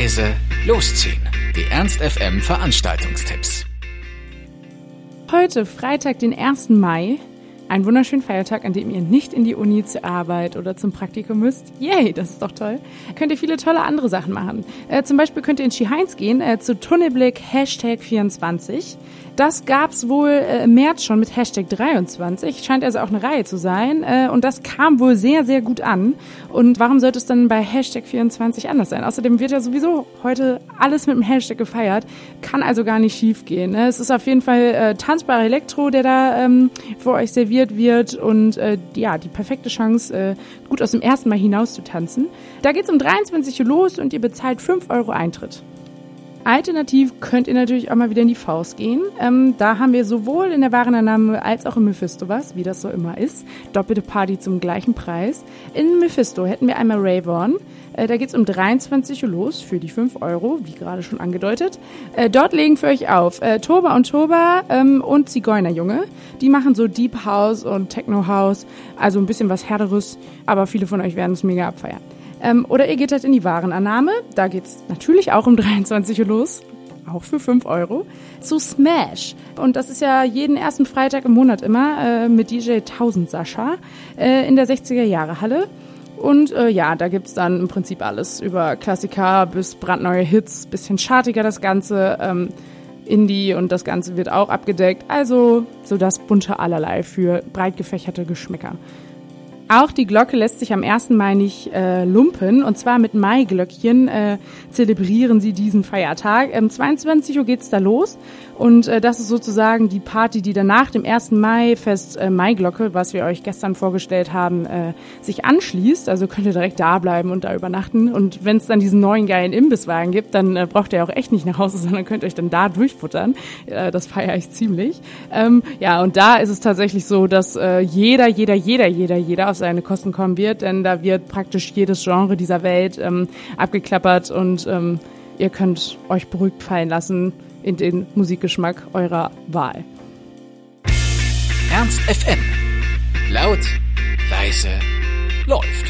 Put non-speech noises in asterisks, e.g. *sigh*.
leise, losziehen. Die Ernst FM Veranstaltungstipps. Heute, Freitag, den 1. Mai, ein wunderschönen Feiertag, an dem ihr nicht in die Uni zur Arbeit oder zum Praktikum müsst. Yay, das ist doch toll. Könnt ihr viele tolle andere Sachen machen. Äh, zum Beispiel könnt ihr in Ski-Heinz gehen, äh, zu Tunnelblick Hashtag 24. Das gab's wohl äh, im März schon mit Hashtag 23. Scheint also auch eine Reihe zu sein. Äh, und das kam wohl sehr, sehr gut an. Und warum sollte es dann bei Hashtag 24 anders sein? Außerdem wird ja sowieso heute alles mit dem Hashtag gefeiert. Kann also gar nicht schief gehen. Ne? Es ist auf jeden Fall äh, tanzbarer Elektro, der da ähm, für euch serviert wird. Und äh, ja, die perfekte Chance, äh, gut aus dem ersten Mal hinaus zu tanzen. Da geht's um 23 Uhr los und ihr bezahlt 5 Euro Eintritt. Alternativ könnt ihr natürlich auch mal wieder in die Faust gehen. Ähm, da haben wir sowohl in der Warenannahme als auch im Mephisto was, wie das so immer ist. Doppelte Party zum gleichen Preis. In Mephisto hätten wir einmal Rayborn. Äh, da geht's um 23 Uhr los für die 5 Euro, wie gerade schon angedeutet. Äh, dort legen für euch auf äh, Toba und Toba ähm, und Zigeunerjunge. Die machen so Deep House und Techno House, also ein bisschen was Härteres, aber viele von euch werden es mega abfeiern. Ähm, oder ihr geht halt in die Warenannahme. Da geht's natürlich auch um *laughs* 23 Uhr los. Auch für 5 Euro. Zu Smash. Und das ist ja jeden ersten Freitag im Monat immer äh, mit DJ 1000 Sascha äh, in der 60er Jahre Halle. Und äh, ja, da gibt's dann im Prinzip alles. Über Klassiker bis brandneue Hits, bisschen chartiger das Ganze. Ähm, Indie und das Ganze wird auch abgedeckt. Also so das bunte Allerlei für breit gefächerte Geschmäcker. Auch die Glocke lässt sich am 1. Mai nicht äh, lumpen. Und zwar mit Maiglöckchen äh, zelebrieren sie diesen Feiertag. Ähm, 22 Uhr geht's da los. Und äh, das ist sozusagen die Party, die danach dem 1. Mai-Fest äh, Maiglocke, was wir euch gestern vorgestellt haben, äh, sich anschließt. Also könnt ihr direkt da bleiben und da übernachten. Und wenn es dann diesen neuen geilen Imbisswagen gibt, dann äh, braucht ihr auch echt nicht nach Hause, *laughs* sondern könnt euch dann da durchfuttern. Äh, das feiere ich ziemlich. Ähm, ja, und da ist es tatsächlich so, dass äh, jeder, jeder, jeder, jeder, jeder auf seine Kosten kommen wird, denn da wird praktisch jedes Genre dieser Welt ähm, abgeklappert und ähm, ihr könnt euch beruhigt fallen lassen in den Musikgeschmack eurer Wahl. Ernst FM. Laut, leise, läuft.